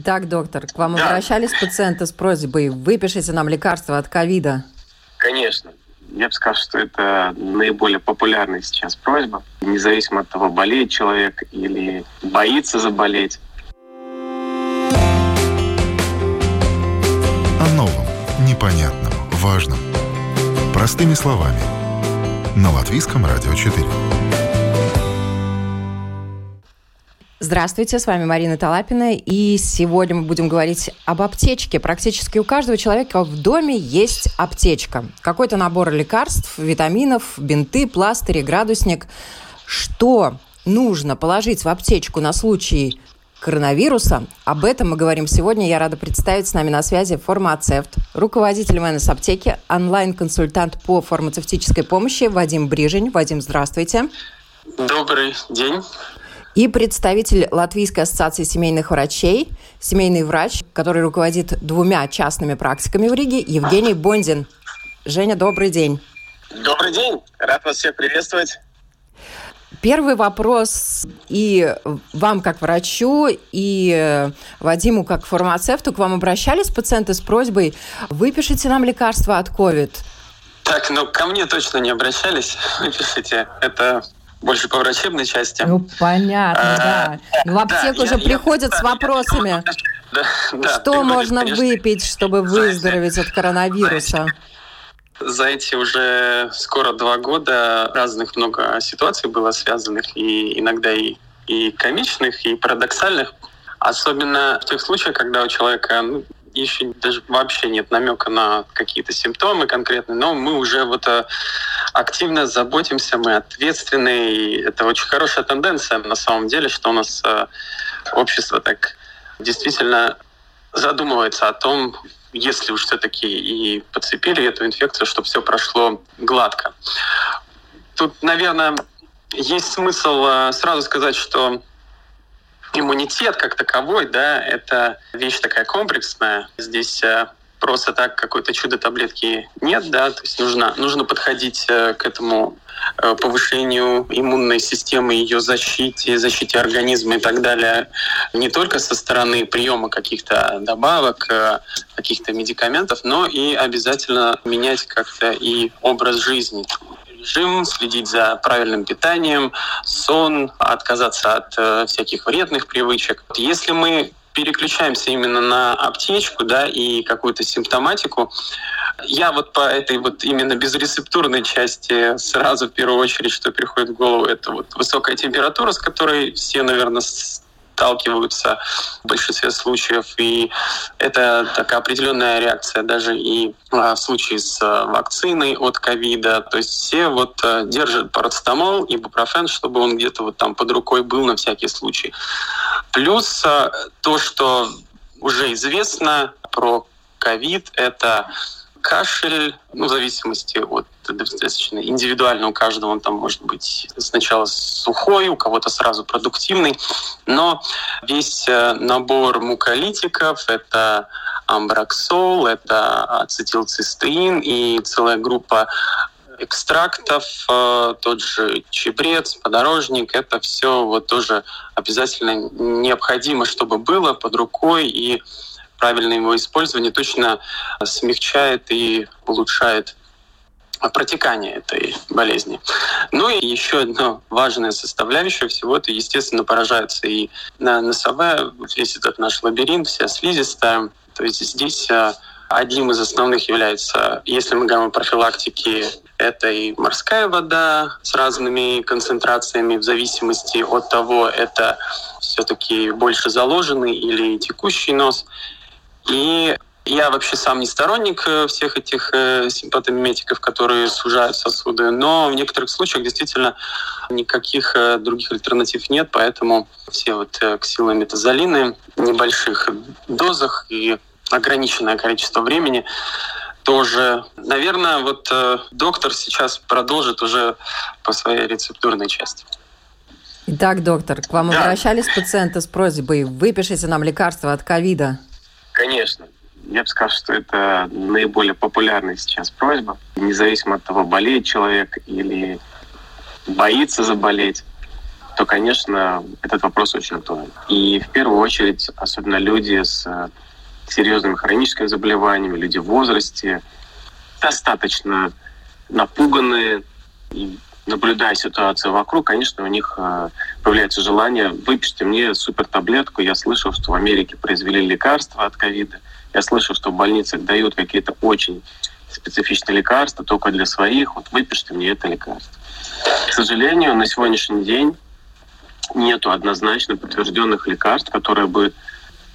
Итак, доктор, к вам да. обращались пациенты с просьбой «выпишите нам лекарства от ковида»? Конечно. Я бы сказал, что это наиболее популярная сейчас просьба, независимо от того, болеет человек или боится заболеть. О новом, непонятном, важном. Простыми словами. На Латвийском радио 4. Здравствуйте, с вами Марина Талапина, и сегодня мы будем говорить об аптечке. Практически у каждого человека в доме есть аптечка. Какой-то набор лекарств, витаминов, бинты, пластыри, градусник. Что нужно положить в аптечку на случай коронавируса. Об этом мы говорим сегодня. Я рада представить с нами на связи фармацевт, руководитель МНС аптеки, онлайн-консультант по фармацевтической помощи Вадим Брижень. Вадим, здравствуйте. Добрый день и представитель Латвийской ассоциации семейных врачей, семейный врач, который руководит двумя частными практиками в Риге, Евгений Бондин. Женя, добрый день. Добрый день. Рад вас всех приветствовать. Первый вопрос и вам как врачу, и Вадиму как фармацевту. К вам обращались пациенты с просьбой «выпишите нам лекарства от COVID». Так, ну ко мне точно не обращались. Выпишите. Это больше по врачебной части. Ну, понятно, а, да. В аптеку да, же я, приходят я, с вопросами. Да, да, что можно конечно, выпить, чтобы выздороветь от коронавируса? За эти уже скоро два года разных много ситуаций было связанных, и иногда и, и комичных, и парадоксальных. Особенно в тех случаях, когда у человека ну, еще даже вообще нет намека на какие-то симптомы конкретные, но мы уже вот э, активно заботимся, мы ответственны, и это очень хорошая тенденция на самом деле, что у нас э, общество так действительно задумывается о том, если уж все-таки и подцепили эту инфекцию, чтобы все прошло гладко. Тут, наверное, есть смысл э, сразу сказать, что иммунитет как таковой, да, это вещь такая комплексная. Здесь э, просто так какой-то чудо-таблетки нет, да, то есть нужно, нужно подходить э, к этому э, повышению иммунной системы, ее защите, защите организма и так далее, не только со стороны приема каких-то добавок, каких-то медикаментов, но и обязательно менять как-то и образ жизни режим, следить за правильным питанием, сон, отказаться от э, всяких вредных привычек. Если мы переключаемся именно на аптечку, да, и какую-то симптоматику, я вот по этой вот именно безрецептурной части сразу в первую очередь, что приходит в голову, это вот высокая температура, с которой все, наверное, сталкиваются в большинстве случаев. И это такая определенная реакция даже и а, в случае с а, вакциной от ковида. То есть все вот а, держат парацетамол, ибупрофен, чтобы он где-то вот там под рукой был на всякий случай. Плюс то, что уже известно про ковид, это кашель, ну, в зависимости от достаточно индивидуально у каждого он там может быть сначала сухой, у кого-то сразу продуктивный, но весь э, набор муколитиков — это амбраксол, это ацетилцистеин и целая группа экстрактов, э, тот же чебрец, подорожник, это все вот тоже обязательно необходимо, чтобы было под рукой и правильное его использование точно смягчает и улучшает протекание этой болезни. Ну и еще одна важная составляющая всего это, естественно, поражается и на носовая, весь этот наш лабиринт, вся слизистая. То есть здесь а, одним из основных является, если мы говорим о профилактике, это и морская вода с разными концентрациями в зависимости от того, это все-таки больше заложенный или текущий нос. И я вообще сам не сторонник э, всех этих э, симпатомиметиков, которые сужают сосуды, но в некоторых случаях действительно никаких э, других альтернатив нет, поэтому все вот ксилометазолины в небольших дозах и ограниченное количество времени тоже. Наверное, вот доктор сейчас продолжит уже по своей рецептурной части. Итак, доктор, к вам да. обращались пациенты с просьбой «выпишите нам лекарства от ковида»? Конечно. Я бы сказал, что это наиболее популярная сейчас просьба. Независимо от того, болеет человек или боится заболеть. то, конечно, этот вопрос очень актуален. И в первую очередь, особенно люди с э, серьезными хроническими заболеваниями, люди в возрасте, достаточно напуганные, и наблюдая ситуацию вокруг, конечно, у них э, появляется желание, выпишите мне супер таблетку. Я слышал, что в Америке произвели лекарства от ковида. Я слышал, что в больницах дают какие-то очень специфичные лекарства только для своих. Вот выпишите мне это лекарство. К сожалению, на сегодняшний день нету однозначно подтвержденных лекарств, которые бы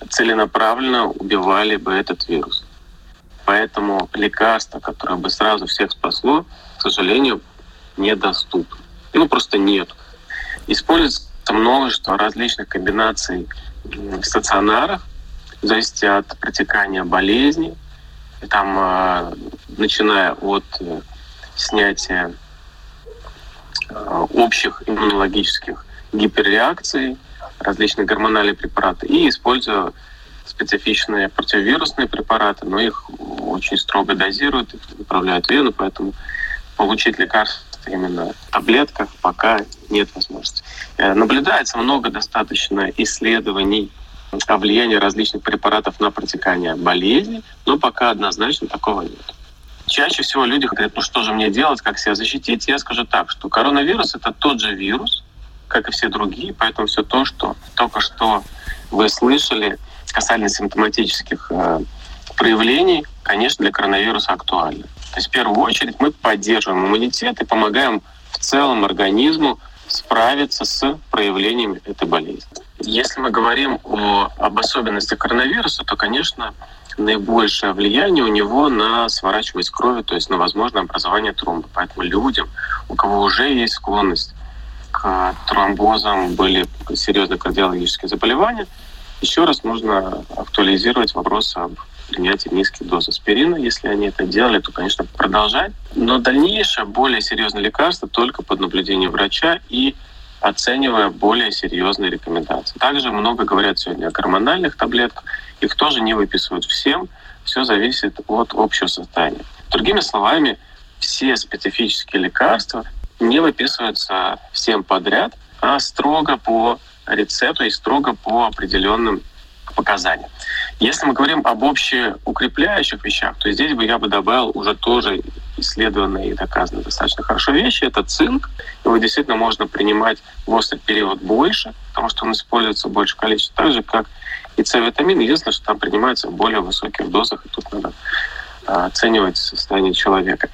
целенаправленно убивали бы этот вирус. Поэтому лекарство, которое бы сразу всех спасло, к сожалению, недоступно. Ну, просто нет. Используется множество различных комбинаций в стационарах, в зависимости от протекания болезни, там, э, начиная от э, снятия э, общих иммунологических гиперреакций, различные гормональные препараты, и используя специфичные противовирусные препараты, но их очень строго дозируют, направляют в вену, поэтому получить лекарство именно в таблетках пока нет возможности. Наблюдается много достаточно исследований о влиянии различных препаратов на протекание болезни, но пока однозначно такого нет. Чаще всего люди говорят, ну что же мне делать, как себя защитить? Я скажу так, что коронавирус — это тот же вирус, как и все другие, поэтому все то, что только что вы слышали касательно симптоматических э, проявлений, конечно, для коронавируса актуально. То есть в первую очередь мы поддерживаем иммунитет и помогаем в целом организму справиться с проявлениями этой болезни. Если мы говорим о, об особенностях коронавируса, то, конечно, наибольшее влияние у него на сворачиваемость крови, то есть на возможное образование тромба. Поэтому людям, у кого уже есть склонность к тромбозам, были серьезные кардиологические заболевания, еще раз нужно актуализировать вопрос об принятии низких доз аспирина. Если они это делали, то, конечно, продолжать. Но дальнейшее, более серьезное лекарство только под наблюдением врача и оценивая более серьезные рекомендации. Также много говорят сегодня о гормональных таблетках. Их тоже не выписывают всем. Все зависит от общего состояния. Другими словами, все специфические лекарства не выписываются всем подряд, а строго по рецепту и строго по определенным показаниям. Если мы говорим об общеукрепляющих вещах, то здесь бы я бы добавил уже тоже исследованные и доказанные достаточно хорошо вещи. Это цинк. Его действительно можно принимать в острый период больше, потому что он используется в большем количестве, так же, как и С-витамин. Единственное, что там принимается в более высоких дозах, и тут надо а, оценивать состояние человека.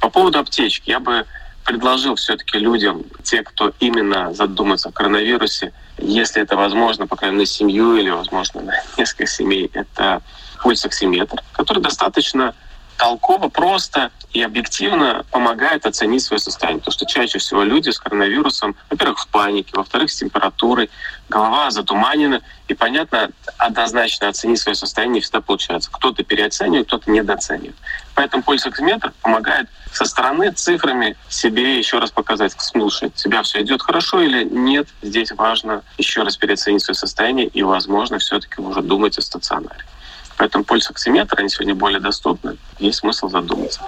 По поводу аптечки. Я бы предложил все-таки людям, те, кто именно задумается о коронавирусе, если это возможно, по крайней мере, семью или, возможно, на несколько семей, это пульсоксиметр, который достаточно толково, просто и объективно помогает оценить свое состояние. Потому что чаще всего люди с коронавирусом, во-первых, в панике, во-вторых, с температурой, голова затуманена, и, понятно, однозначно оценить свое состояние не всегда получается. Кто-то переоценивает, кто-то недооценивает. Поэтому пульсоксиметр помогает со стороны цифрами себе еще раз показать, слушай, тебя все идет хорошо или нет. Здесь важно еще раз переоценить свое состояние и, возможно, все-таки уже думать о стационаре. Поэтому пульсоксиметр, они сегодня более доступны, есть смысл задуматься.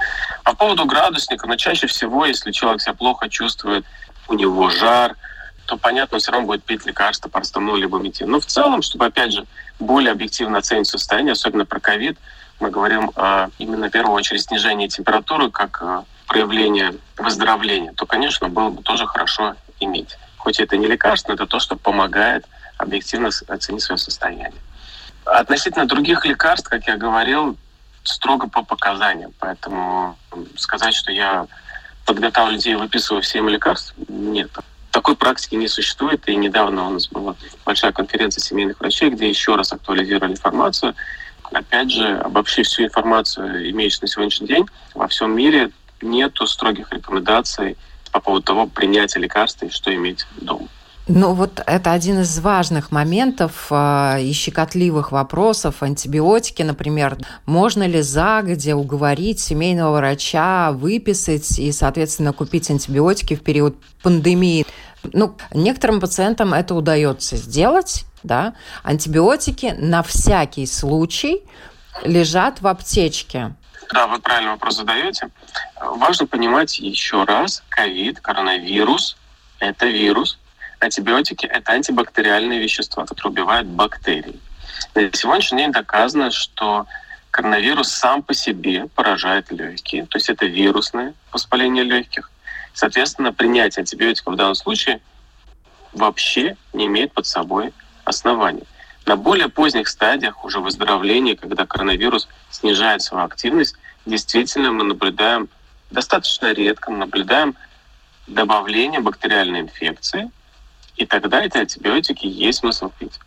По поводу градусника, но ну, чаще всего, если человек себя плохо чувствует, у него жар, то, понятно, он все равно будет пить лекарства, парастомол либо метин. Но в целом, чтобы, опять же, более объективно оценить состояние, особенно про ковид, мы говорим о, именно в первую очередь снижении температуры как э, проявление выздоровления, то, конечно, было бы тоже хорошо иметь. Хоть это не лекарство, но это то, что помогает объективно оценить свое состояние. Относительно других лекарств, как я говорил, строго по показаниям. Поэтому сказать, что я подготавливаю людей, выписываю всем лекарств, нет. Такой практики не существует. И недавно у нас была большая конференция семейных врачей, где еще раз актуализировали информацию. Опять же, обобщив всю информацию, имеющуюся на сегодняшний день, во всем мире нету строгих рекомендаций по поводу того, принятия лекарства и что иметь дома. Ну вот это один из важных моментов э, и щекотливых вопросов. Антибиотики, например, можно ли загодя уговорить семейного врача выписать и, соответственно, купить антибиотики в период пандемии? Ну, некоторым пациентам это удается сделать, да. Антибиотики на всякий случай лежат в аптечке. Да, вы правильный вопрос задаете. Важно понимать еще раз, ковид, коронавирус – это вирус, антибиотики – это антибактериальные вещества, которые убивают бактерии. На сегодняшний день доказано, что коронавирус сам по себе поражает легкие, то есть это вирусное воспаление легких. Соответственно, принятие антибиотиков в данном случае вообще не имеет под собой оснований. На более поздних стадиях уже выздоровления, когда коронавирус снижает свою активность, действительно мы наблюдаем, достаточно редко мы наблюдаем добавление бактериальной инфекции, и тогда эти антибиотики есть смысл пить.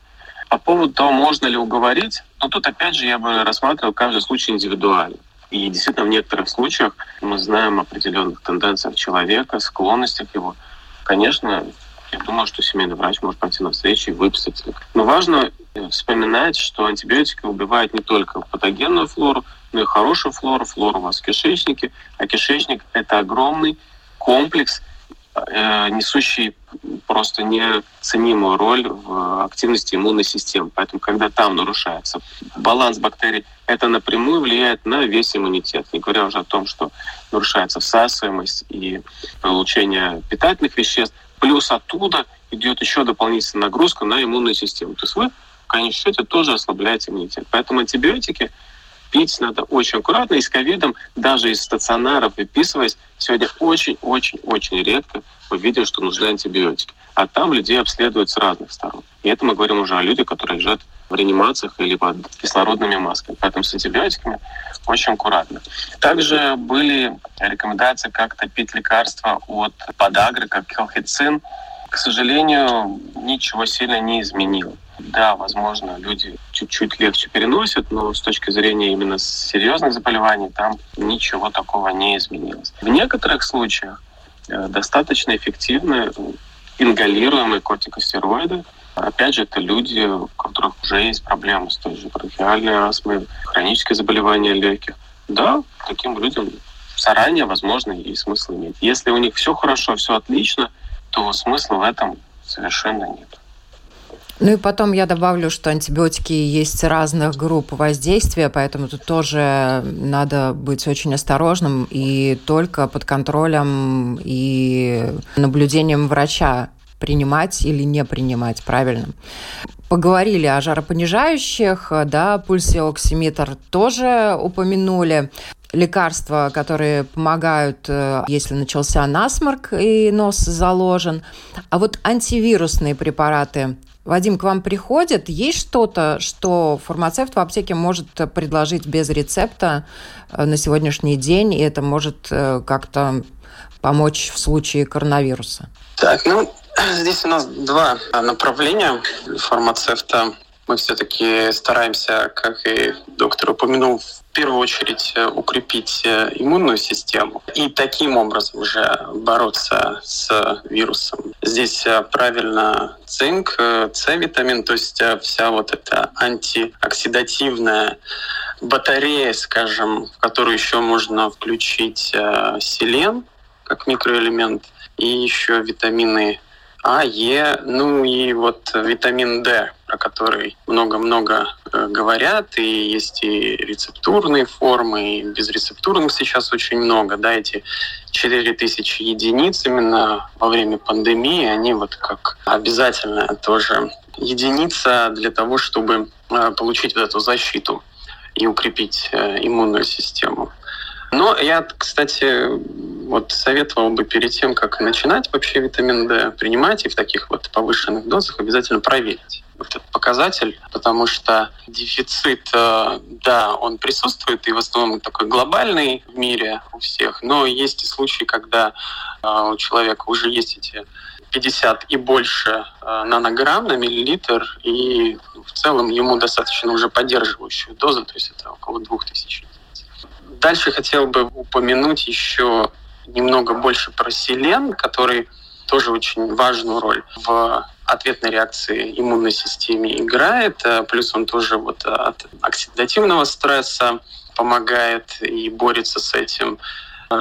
По поводу того, можно ли уговорить, ну тут опять же я бы рассматривал каждый случай индивидуально. И действительно в некоторых случаях мы знаем определенных тенденциях человека, склонностях его. Конечно, я думаю, что семейный врач может пойти на встречу и выписать Но важно э, вспоминать, что антибиотики убивают не только патогенную флору, но и хорошую флору, флору у вас в кишечнике. А кишечник — это огромный комплекс, э, несущий просто неоценимую роль в активности иммунной системы. Поэтому, когда там нарушается баланс бактерий, это напрямую влияет на весь иммунитет. Не говоря уже о том, что нарушается всасываемость и получение питательных веществ. Плюс оттуда идет еще дополнительная нагрузка на иммунную систему. То есть вы в конечном счете тоже ослабляете иммунитет. Поэтому антибиотики пить надо очень аккуратно. И с ковидом, даже из стационаров выписываясь, сегодня очень-очень-очень редко мы видим, что нужны антибиотики. А там людей обследуют с разных сторон. И это мы говорим уже о людях, которые лежат в реанимациях или под кислородными масками. Поэтому с антибиотиками очень аккуратно. Также были рекомендации как-то пить лекарства от подагры, как келхицин. К сожалению, ничего сильно не изменило. Да, возможно, люди чуть-чуть легче переносят, но с точки зрения именно серьезных заболеваний там ничего такого не изменилось. В некоторых случаях э, достаточно эффективны ингалируемые кортикостероиды. Опять же, это люди, у которых уже есть проблемы с той же бронхиальной астмой, хронические заболевания легких. Да, таким людям заранее, возможно, и смысл иметь. Если у них все хорошо, все отлично, то смысла в этом совершенно нет. Ну и потом я добавлю, что антибиотики есть разных групп воздействия, поэтому тут тоже надо быть очень осторожным и только под контролем и наблюдением врача принимать или не принимать правильно. Поговорили о жаропонижающих, да, пульсиоксиметр тоже упомянули лекарства, которые помогают, э, если начался насморк и нос заложен. А вот антивирусные препараты Вадим, к вам приходит, есть что-то, что фармацевт в аптеке может предложить без рецепта э, на сегодняшний день, и это может э, как-то помочь в случае коронавируса? Так, ну, здесь у нас два направления фармацевта. Мы все-таки стараемся, как и доктор упомянул, первую очередь э, укрепить э, иммунную систему и таким образом уже бороться с вирусом. Здесь э, правильно цинк, С-витамин, то есть вся вот эта антиоксидативная батарея, скажем, в которую еще можно включить селен как микроэлемент и еще витамины а, Е, ну и вот витамин D, про который много-много э, говорят, и есть и рецептурные формы, и безрецептурных сейчас очень много, да, эти 4000 единиц именно во время пандемии, они вот как обязательная тоже единица для того, чтобы э, получить вот эту защиту и укрепить э, иммунную систему. Но я, кстати, вот советовал бы перед тем, как начинать вообще витамин D принимать и в таких вот повышенных дозах обязательно проверить этот показатель, потому что дефицит, э, да, он присутствует и в основном такой глобальный в мире у всех, но есть и случаи, когда э, у человека уже есть эти 50 и больше э, нанограмм на миллилитр, и в целом ему достаточно уже поддерживающую дозу, то есть это около 2000 Дальше хотел бы упомянуть еще немного больше про селен, который тоже очень важную роль в ответной реакции иммунной системе играет. Э, плюс он тоже вот от оксидативного стресса помогает и борется с этим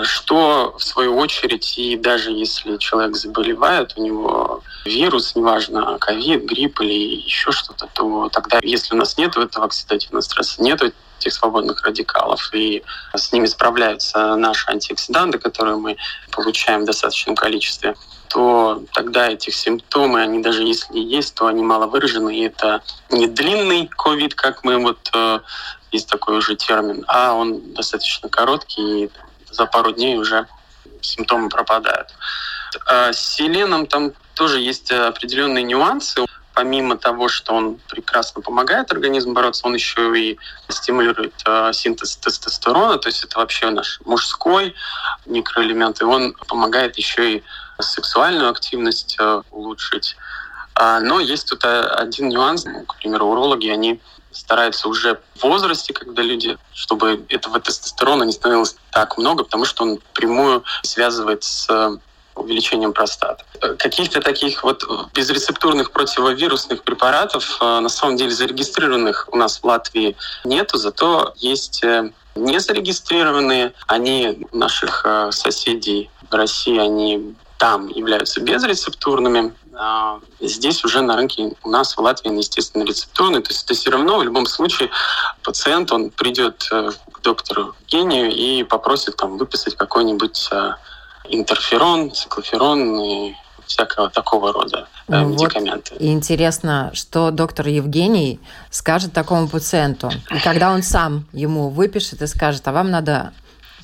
что, в свою очередь, и даже если человек заболевает, у него вирус, неважно, ковид, грипп или еще что-то, то тогда, если у нас нет этого оксидативного стресса, нет этих свободных радикалов, и с ними справляются наши антиоксиданты, которые мы получаем в достаточном количестве, то тогда этих симптомы, они даже если есть, то они мало выражены. И это не длинный ковид, как мы вот э, есть такой уже термин, а он достаточно короткий, и за пару дней уже симптомы пропадают. А с селеном там тоже есть определенные нюансы. Помимо того, что он прекрасно помогает организму бороться, он еще и стимулирует э, синтез тестостерона, то есть это вообще наш мужской микроэлемент, и он помогает еще и сексуальную активность э, улучшить. А, но есть тут э, один нюанс. Ну, к примеру, урологи, они стараются уже в возрасте, когда люди, чтобы этого тестостерона не становилось так много, потому что он прямую связывает с э, увеличением простаты. Каких-то таких вот безрецептурных противовирусных препаратов на самом деле зарегистрированных у нас в Латвии нету, зато есть незарегистрированные. Они наших соседей в России, они там являются безрецептурными. А здесь уже на рынке у нас в Латвии, естественно, рецептурные. То есть это все равно в любом случае пациент, он придет э, к доктору гению и попросит там выписать какой-нибудь э, интерферон, циклоферон и всякого такого рода э, ну, медикаменты. Вот. И интересно, что доктор Евгений скажет такому пациенту, и когда он сам ему выпишет и скажет, а вам надо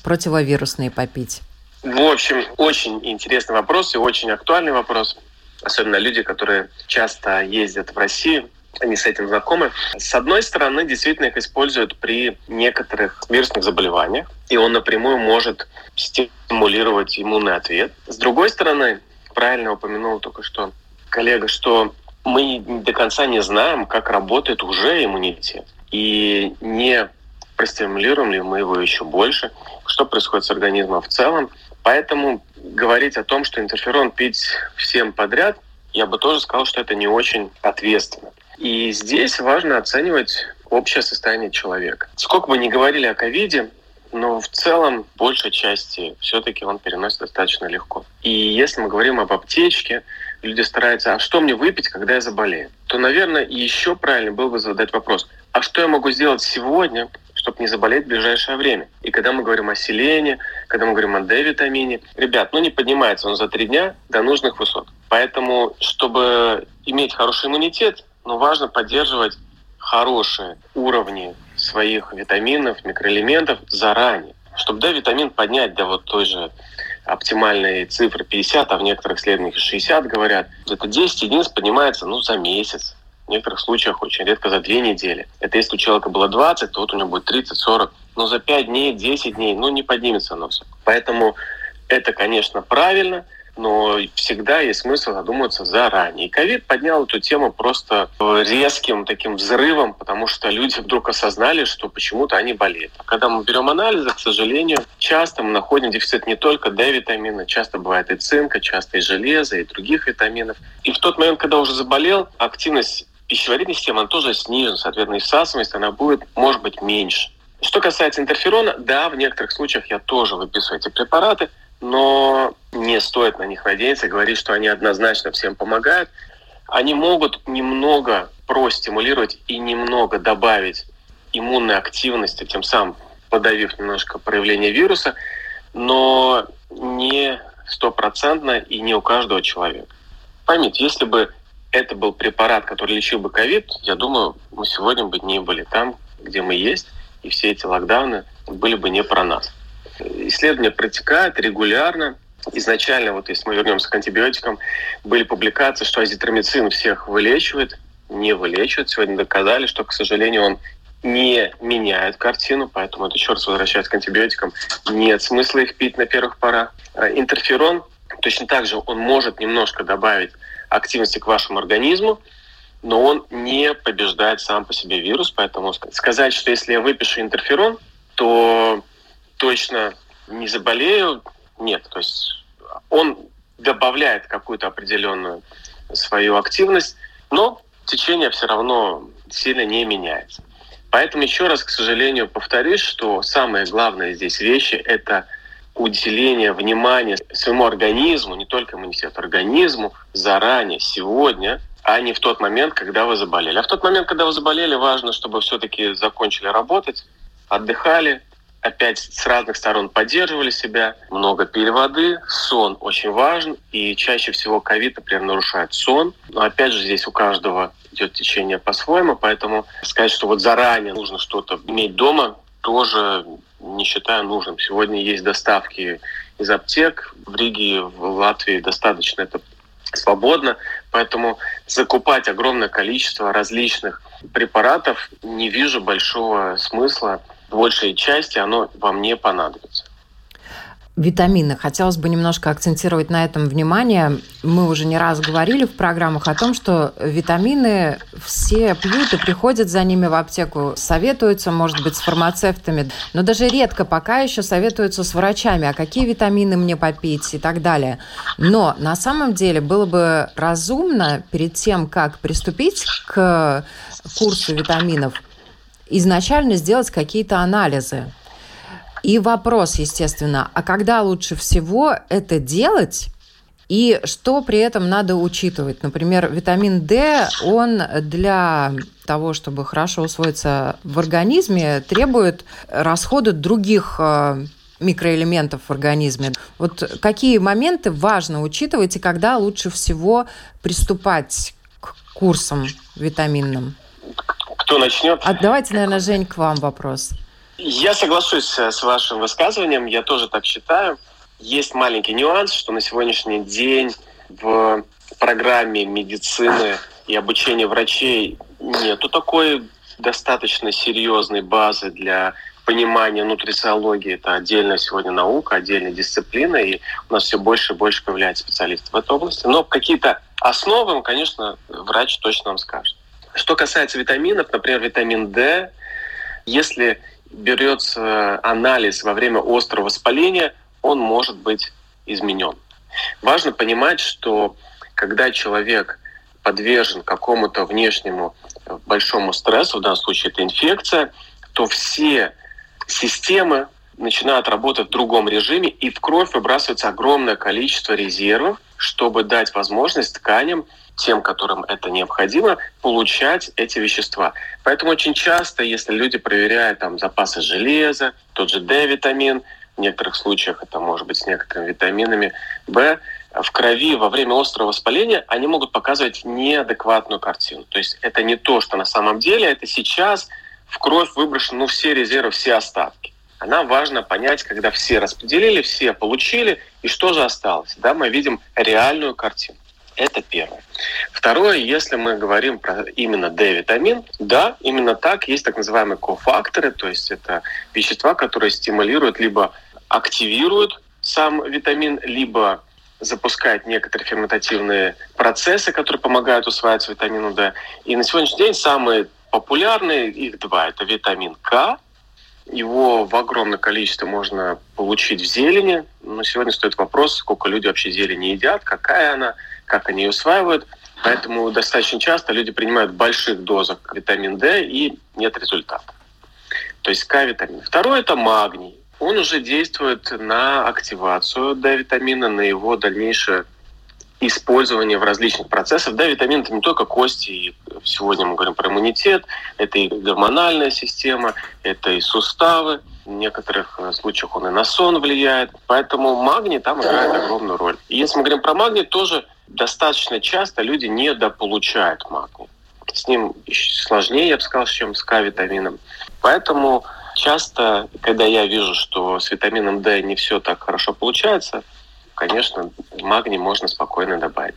противовирусные попить. В общем, очень интересный вопрос и очень актуальный вопрос. Особенно люди, которые часто ездят в Россию, они с этим знакомы. С одной стороны, действительно их используют при некоторых вирусных заболеваниях, и он напрямую может стимулировать иммунный ответ. С другой стороны, правильно упомянул только что коллега, что мы до конца не знаем, как работает уже иммунитет. И не простимулируем ли мы его еще больше, что происходит с организмом в целом. Поэтому говорить о том, что интерферон пить всем подряд, я бы тоже сказал, что это не очень ответственно. И здесь важно оценивать общее состояние человека. Сколько бы ни говорили о ковиде, но в целом большей части все-таки он переносит достаточно легко. И если мы говорим об аптечке, люди стараются, а что мне выпить, когда я заболею? То, наверное, еще правильно было бы задать вопрос, а что я могу сделать сегодня, чтобы не заболеть в ближайшее время. И когда мы говорим о селении, когда мы говорим о D-витамине, ребят, ну не поднимается он за три дня до нужных высот. Поэтому, чтобы иметь хороший иммунитет, ну, важно поддерживать хорошие уровни своих витаминов, микроэлементов заранее. Чтобы D-витамин поднять до вот той же оптимальной цифры 50, а в некоторых исследованиях 60 говорят, это 10 единиц поднимается ну, за месяц, в некоторых случаях очень редко за две недели. Это если у человека было 20, то вот у него будет 30-40. Но за 5 дней, 10 дней, ну, не поднимется нос. Поэтому это, конечно, правильно, но всегда есть смысл задуматься заранее. Ковид поднял эту тему просто резким таким взрывом, потому что люди вдруг осознали, что почему-то они болеют. А когда мы берем анализы, к сожалению, часто мы находим дефицит не только D-витамина, часто бывает и цинка, часто и железа, и других витаминов. И в тот момент, когда уже заболел, активность пищеварительной системы, она тоже снижена, соответственно, и всасываемость она будет, может быть, меньше. Что касается интерферона, да, в некоторых случаях я тоже выписываю эти препараты, но не стоит на них надеяться, говорить, что они однозначно всем помогают. Они могут немного простимулировать и немного добавить иммунной активности, тем самым подавив немножко проявление вируса, но не стопроцентно и не у каждого человека. Поймите, если бы это был препарат, который лечил бы ковид, я думаю, мы сегодня бы не были там, где мы есть, и все эти локдауны были бы не про нас. Исследования протекают регулярно. Изначально, вот если мы вернемся к антибиотикам, были публикации, что азитромицин всех вылечивает, не вылечивает. Сегодня доказали, что, к сожалению, он не меняет картину, поэтому это еще раз возвращаясь к антибиотикам, нет смысла их пить на первых порах. А интерферон, точно так же, он может немножко добавить активности к вашему организму, но он не побеждает сам по себе вирус, поэтому сказать, что если я выпишу интерферон, то точно не заболею, нет. То есть он добавляет какую-то определенную свою активность, но течение все равно сильно не меняется. Поэтому еще раз, к сожалению, повторюсь, что самые главные здесь вещи – это уделение внимания своему организму, не только иммунитету, организму заранее, сегодня, а не в тот момент, когда вы заболели. А в тот момент, когда вы заболели, важно, чтобы все-таки закончили работать, отдыхали, опять с разных сторон поддерживали себя, много пили воды, сон очень важен, и чаще всего ковид, например, нарушает сон. Но опять же, здесь у каждого идет течение по-своему, поэтому сказать, что вот заранее нужно что-то иметь дома, тоже не считаю нужным. Сегодня есть доставки из аптек. В Риге, в Латвии достаточно это свободно. Поэтому закупать огромное количество различных препаратов не вижу большого смысла. Большей части оно вам не понадобится. Витамины. Хотелось бы немножко акцентировать на этом внимание. Мы уже не раз говорили в программах о том, что витамины все пьют и приходят за ними в аптеку, советуются, может быть, с фармацевтами, но даже редко пока еще советуются с врачами, а какие витамины мне попить и так далее. Но на самом деле было бы разумно перед тем, как приступить к курсу витаминов, изначально сделать какие-то анализы и вопрос, естественно, а когда лучше всего это делать? И что при этом надо учитывать? Например, витамин D, он для того, чтобы хорошо усвоиться в организме, требует расхода других э, микроэлементов в организме. Вот какие моменты важно учитывать и когда лучше всего приступать к курсам витаминным? Кто начнет? А давайте, наверное, Жень, к вам вопрос. Я соглашусь э, с вашим высказыванием, я тоже так считаю. Есть маленький нюанс, что на сегодняшний день в программе медицины и обучения врачей нету такой достаточно серьезной базы для понимания нутрициологии. Это отдельная сегодня наука, отдельная дисциплина, и у нас все больше и больше появляется специалистов в этой области. Но какие-то основы, конечно, врач точно нам скажет. Что касается витаминов, например, витамин D, если берется анализ во время острого воспаления, он может быть изменен. Важно понимать, что когда человек подвержен какому-то внешнему большому стрессу, в данном случае это инфекция, то все системы начинают работать в другом режиме, и в кровь выбрасывается огромное количество резервов, чтобы дать возможность тканям тем, которым это необходимо, получать эти вещества. Поэтому очень часто, если люди проверяют там, запасы железа, тот же D-витамин, в некоторых случаях это может быть с некоторыми витаминами В, в крови во время острого воспаления они могут показывать неадекватную картину. То есть это не то, что на самом деле, это сейчас в кровь выброшены ну, все резервы, все остатки. Она важно понять, когда все распределили, все получили, и что же осталось. Да, мы видим реальную картину. Это первое. Второе, если мы говорим про именно D-витамин, да, именно так, есть так называемые кофакторы, то есть это вещества, которые стимулируют либо активируют сам витамин, либо запускают некоторые ферментативные процессы, которые помогают усваиваться витамину D. И на сегодняшний день самые популярные, их два, это витамин К, его в огромное количество можно получить в зелени, но сегодня стоит вопрос, сколько люди вообще зелени едят, какая она, как они ее усваивают. Поэтому достаточно часто люди принимают больших дозах витамин D и нет результата. То есть К-витамин. Второе – это магний. Он уже действует на активацию D-витамина, на его дальнейшее использование в различных процессах. Да, витамин это не только кости. И сегодня мы говорим про иммунитет. Это и гормональная система, это и суставы. В некоторых э, случаях он и на сон влияет. Поэтому магний там играет огромную роль. И если мы говорим про магний, тоже достаточно часто люди недополучают магний. С ним сложнее, я бы сказал, чем с К-витамином. Поэтому часто, когда я вижу, что с витамином D не все так хорошо получается, конечно, магний можно спокойно добавить.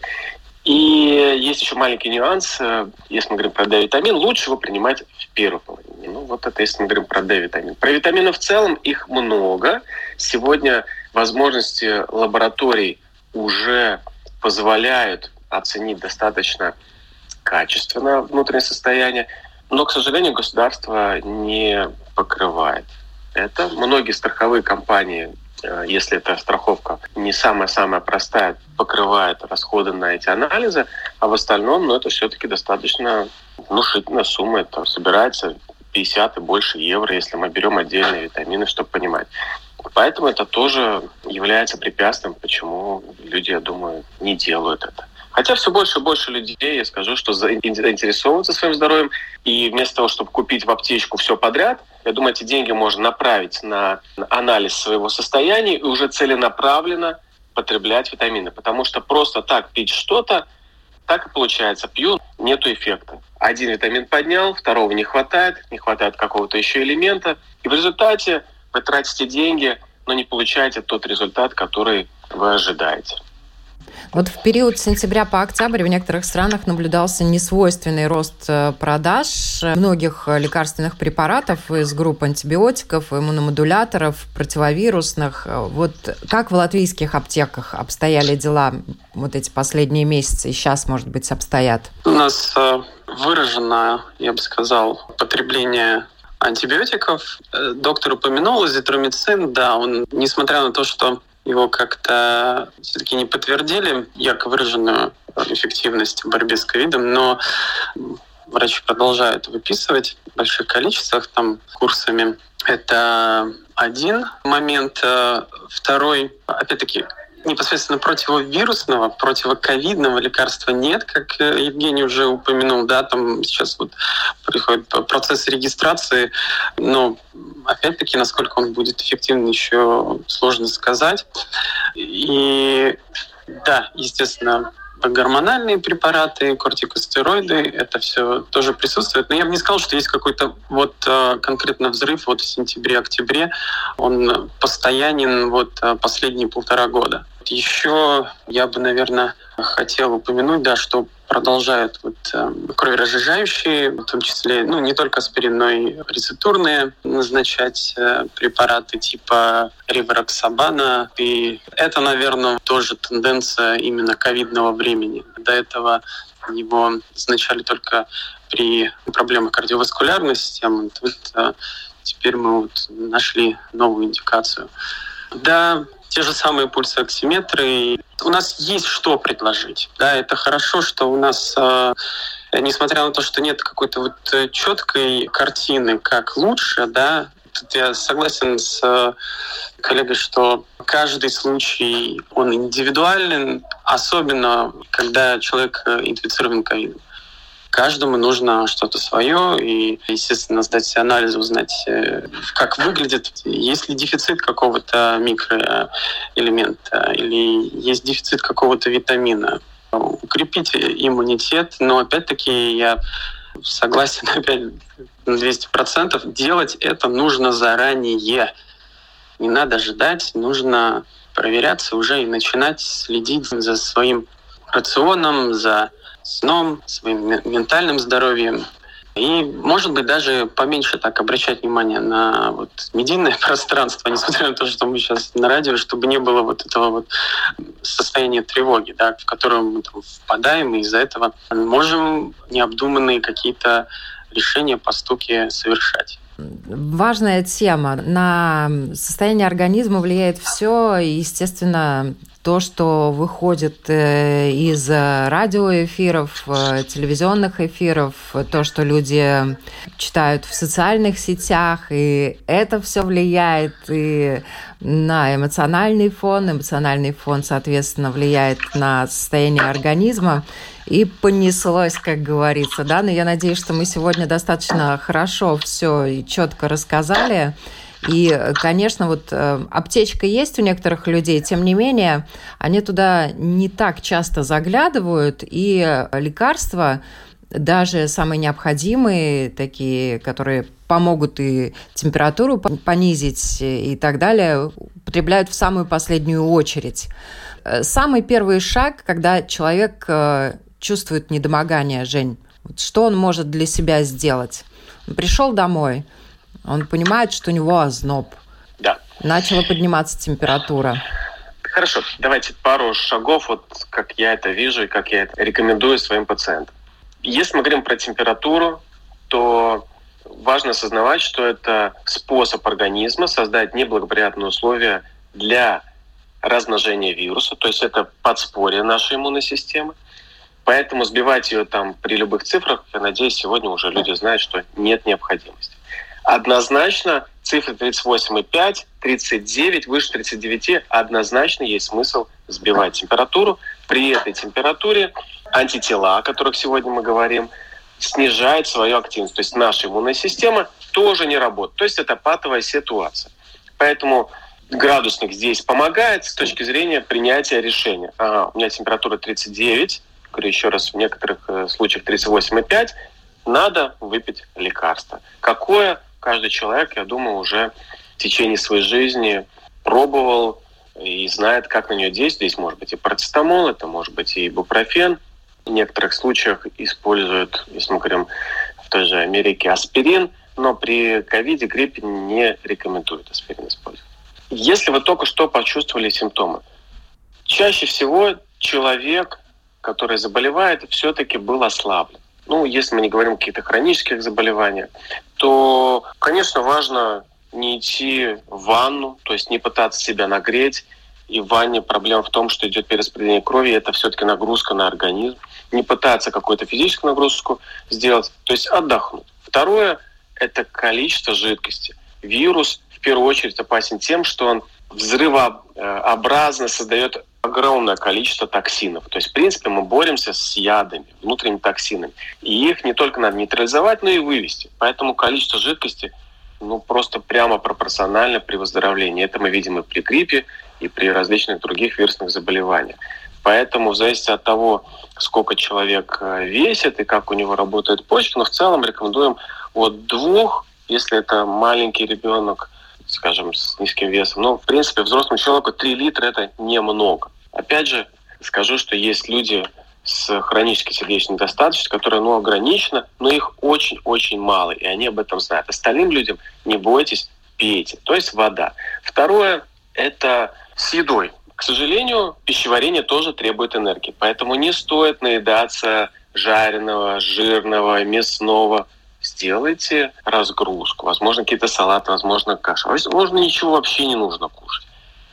И есть еще маленький нюанс. Если мы говорим про D-витамин, лучше его принимать в первой половине. Ну, вот это если мы говорим про D-витамин. Про витамины в целом их много. Сегодня возможности лабораторий уже позволяют оценить достаточно качественно внутреннее состояние, но, к сожалению, государство не покрывает это. Многие страховые компании Э, если эта страховка не самая-самая простая, покрывает расходы на эти анализы, а в остальном, ну, это все-таки достаточно внушительная сумма. Это собирается 50 и больше евро, если мы берем отдельные витамины, чтобы понимать. Поэтому это тоже является препятствием, почему люди, я думаю, не делают это. Хотя все больше и больше людей, я скажу, что заинтересовываются своим здоровьем. И вместо того, чтобы купить в аптечку все подряд, я думаю, эти деньги можно направить на анализ своего состояния и уже целенаправленно потреблять витамины. Потому что просто так пить что-то, так и получается. Пью, нету эффекта. Один витамин поднял, второго не хватает, не хватает какого-то еще элемента. И в результате вы тратите деньги, но не получаете тот результат, который вы ожидаете. Вот в период с сентября по октябрь в некоторых странах наблюдался несвойственный рост э, продаж многих лекарственных препаратов из групп антибиотиков, иммуномодуляторов, противовирусных. Вот как в латвийских аптеках обстояли дела вот эти последние месяцы и сейчас, может быть, обстоят? У нас э, выражено, я бы сказал, потребление антибиотиков. Э, доктор упомянул азитромицин, да, он, несмотря на то, что его как-то все-таки не подтвердили, ярко выраженную эффективность в борьбе с ковидом, но врачи продолжают выписывать в больших количествах, там, курсами. Это один момент. Э, второй, опять-таки, непосредственно противовирусного, противоковидного лекарства нет, как э, Евгений уже упомянул, да, там сейчас вот происходит процесс регистрации, но опять-таки, насколько он будет эффективен, еще сложно сказать. И да, естественно, гормональные препараты, кортикостероиды, это все тоже присутствует. Но я бы не сказал, что есть какой-то вот э, конкретно взрыв вот в сентябре-октябре. Он постоянен вот э, последние полтора года. Еще я бы, наверное, хотел упомянуть, да, что продолжают вот, э, кроверазжижающие, в том числе, ну, не только аспирин, но и рецептурные назначать э, препараты типа ривароксабана. И это, наверное, тоже тенденция именно ковидного времени. До этого его назначали только при проблемах кардиоваскулярной системы. Тут э, теперь мы вот нашли новую индикацию. Да, те же самые пульсоксиметры. У нас есть что предложить. Да, это хорошо, что у нас э, несмотря на то, что нет какой-то вот э, четкой картины, как лучше, да, тут я согласен с э, коллегой, что каждый случай, он индивидуален, особенно когда человек инфицирован ковидом каждому нужно что-то свое, и, естественно, сдать все анализы, узнать, э, как выглядит, есть ли дефицит какого-то микроэлемента, или есть дефицит какого-то витамина. Укрепить иммунитет, но опять-таки я согласен опять на 200%, делать это нужно заранее. Не надо ждать, нужно проверяться уже и начинать следить за своим рационом, за сном, своим ментальным здоровьем. И, может быть, даже поменьше так обращать внимание на вот медийное пространство, несмотря на то, что мы сейчас на радио, чтобы не было вот этого вот состояния тревоги, да, в которое мы там впадаем, и из-за этого можем необдуманные какие-то решения, поступки совершать. Важная тема. На состояние организма влияет все, естественно, то, что выходит э, из радиоэфиров, э, телевизионных эфиров, то, что люди читают в социальных сетях, и это все влияет и на эмоциональный фон. Эмоциональный фон, соответственно, влияет на состояние организма. И понеслось, как говорится, да. Но я надеюсь, что мы сегодня достаточно хорошо все и четко рассказали. И, конечно, вот э, аптечка есть у некоторых людей, тем не менее, они туда не так часто заглядывают, и лекарства, даже самые необходимые, такие, которые помогут и температуру понизить и так далее, употребляют в самую последнюю очередь. Э, самый первый шаг, когда человек э, чувствует недомогание, Жень, что он может для себя сделать? Пришел домой – он понимает, что у него озноб. Да. Начала подниматься температура. Хорошо, давайте пару шагов, вот как я это вижу и как я это рекомендую своим пациентам. Если мы говорим про температуру, то важно осознавать, что это способ организма создать неблагоприятные условия для размножения вируса, то есть это подспорье нашей иммунной системы. Поэтому сбивать ее там при любых цифрах, я надеюсь, сегодня уже люди знают, что нет необходимости. Однозначно цифры 38,5, 39, выше 39 однозначно есть смысл сбивать температуру. При этой температуре антитела, о которых сегодня мы говорим, снижает свою активность. То есть наша иммунная система тоже не работает. То есть это патовая ситуация. Поэтому градусник здесь помогает с точки зрения принятия решения. Ага, у меня температура 39, говорю еще раз, в некоторых э, случаях 38,5, надо выпить лекарство. Какое каждый человек, я думаю, уже в течение своей жизни пробовал и знает, как на нее действует. Здесь может быть и парацетамол, это может быть и ибупрофен. В некоторых случаях используют, если мы говорим в той же Америке, аспирин, но при ковиде, гриппе не рекомендуют аспирин использовать. Если вы только что почувствовали симптомы, чаще всего человек, который заболевает, все-таки был ослаблен. Ну, если мы не говорим о каких-то хронических заболеваниях, то, конечно, важно не идти в ванну, то есть не пытаться себя нагреть. И в ванне проблема в том, что идет перераспределение крови, и это все-таки нагрузка на организм. Не пытаться какую-то физическую нагрузку сделать, то есть отдохнуть. Второе – это количество жидкости. Вирус в первую очередь опасен тем, что он взрывообразно создает огромное количество токсинов. То есть, в принципе, мы боремся с ядами, внутренними токсинами. И их не только надо нейтрализовать, но и вывести. Поэтому количество жидкости ну, просто прямо пропорционально при выздоровлении. Это мы видим и при гриппе, и при различных других вирусных заболеваниях. Поэтому в зависимости от того, сколько человек э, весит и как у него работает почка, но в целом рекомендуем от двух, если это маленький ребенок, скажем, с низким весом. Но, в принципе, взрослому человеку 3 литра – это немного. Опять же, скажу, что есть люди с хронической сердечной недостаточностью, которые, ну, ограничены, но их очень-очень мало, и они об этом знают. Остальным людям не бойтесь, пейте. То есть вода. Второе – это с едой. К сожалению, пищеварение тоже требует энергии, поэтому не стоит наедаться жареного, жирного, мясного. Сделайте разгрузку. Возможно, какие-то салаты, возможно, каша. Возможно, ничего вообще не нужно кушать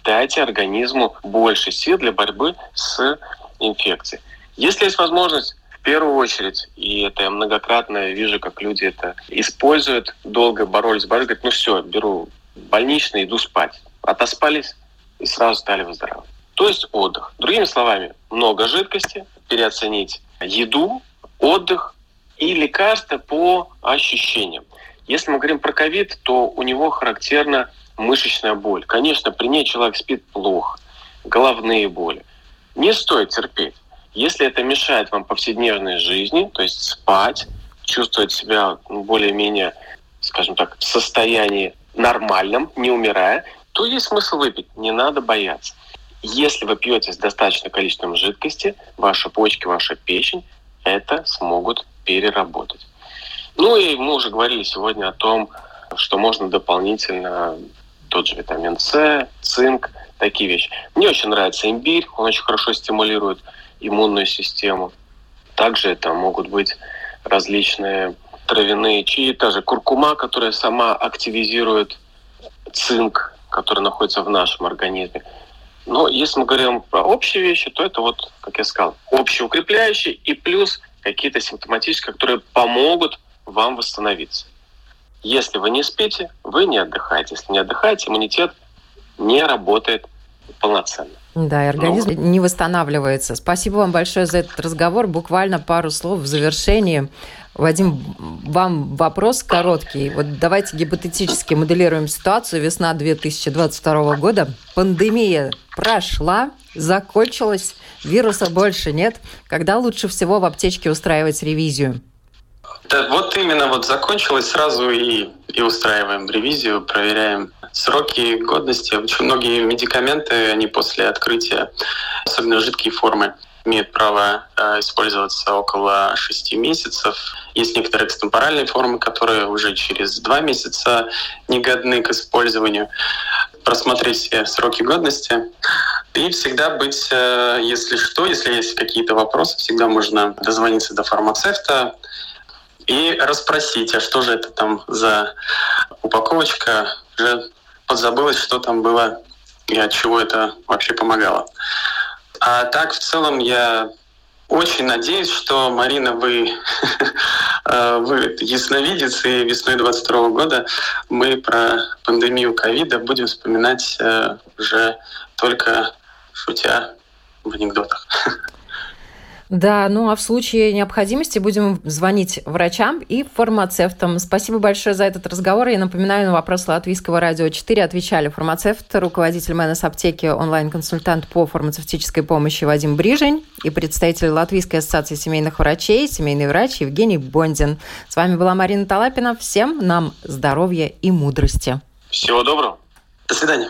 дайте организму больше сил для борьбы с инфекцией. Если есть возможность, в первую очередь, и это я многократно вижу, как люди это используют, долго боролись, боролись, говорят, ну все, беру больничный, иду спать. Отоспались и сразу стали выздоравливать. То есть отдых. Другими словами, много жидкости, переоценить еду, отдых и лекарства по ощущениям. Если мы говорим про ковид, то у него характерно мышечная боль. Конечно, при ней человек спит плохо, головные боли. Не стоит терпеть. Если это мешает вам повседневной жизни, то есть спать, чувствовать себя более-менее, скажем так, в состоянии нормальном, не умирая, то есть смысл выпить. Не надо бояться. Если вы пьете с достаточным количеством жидкости, ваши почки, ваша печень это смогут переработать. Ну и мы уже говорили сегодня о том, что можно дополнительно тот же витамин С, цинк, такие вещи. Мне очень нравится имбирь, он очень хорошо стимулирует иммунную систему. Также это могут быть различные травяные чаи, та же куркума, которая сама активизирует цинк, который находится в нашем организме. Но если мы говорим про общие вещи, то это вот, как я сказал, общеукрепляющие и плюс какие-то симптоматические, которые помогут вам восстановиться. Если вы не спите, вы не отдыхаете. Если не отдыхаете, иммунитет не работает полноценно. Да, и организм ну, не восстанавливается. Спасибо вам большое за этот разговор. Буквально пару слов в завершении. Вадим, вам вопрос короткий. Вот давайте гипотетически моделируем ситуацию. Весна 2022 года. Пандемия прошла, закончилась, вируса больше нет. Когда лучше всего в аптечке устраивать ревизию? Да, вот именно вот закончилось сразу и, и устраиваем ревизию, проверяем сроки годности. Очень многие медикаменты, они после открытия, особенно жидкие формы, имеют право э, использоваться около 6 месяцев. Есть некоторые экстемпоральные формы, которые уже через 2 месяца не годны к использованию. Просмотреть все сроки годности. И всегда быть, э, если что, если есть какие-то вопросы, всегда можно дозвониться до фармацевта, и расспросить, а что же это там за упаковочка, уже подзабылось, что там было и от чего это вообще помогало. А так, в целом, я очень надеюсь, что, Марина, вы, э, вы ясновидец, и весной 22 года мы про пандемию ковида будем вспоминать э, уже только шутя в анекдотах. Да, ну а в случае необходимости будем звонить врачам и фармацевтам. Спасибо большое за этот разговор. Я напоминаю, на вопрос Латвийского радио 4 отвечали фармацевт, руководитель МНС аптеки, онлайн-консультант по фармацевтической помощи Вадим Брижень и представитель Латвийской ассоциации семейных врачей, семейный врач Евгений Бондин. С вами была Марина Талапина. Всем нам здоровья и мудрости. Всего доброго. До свидания.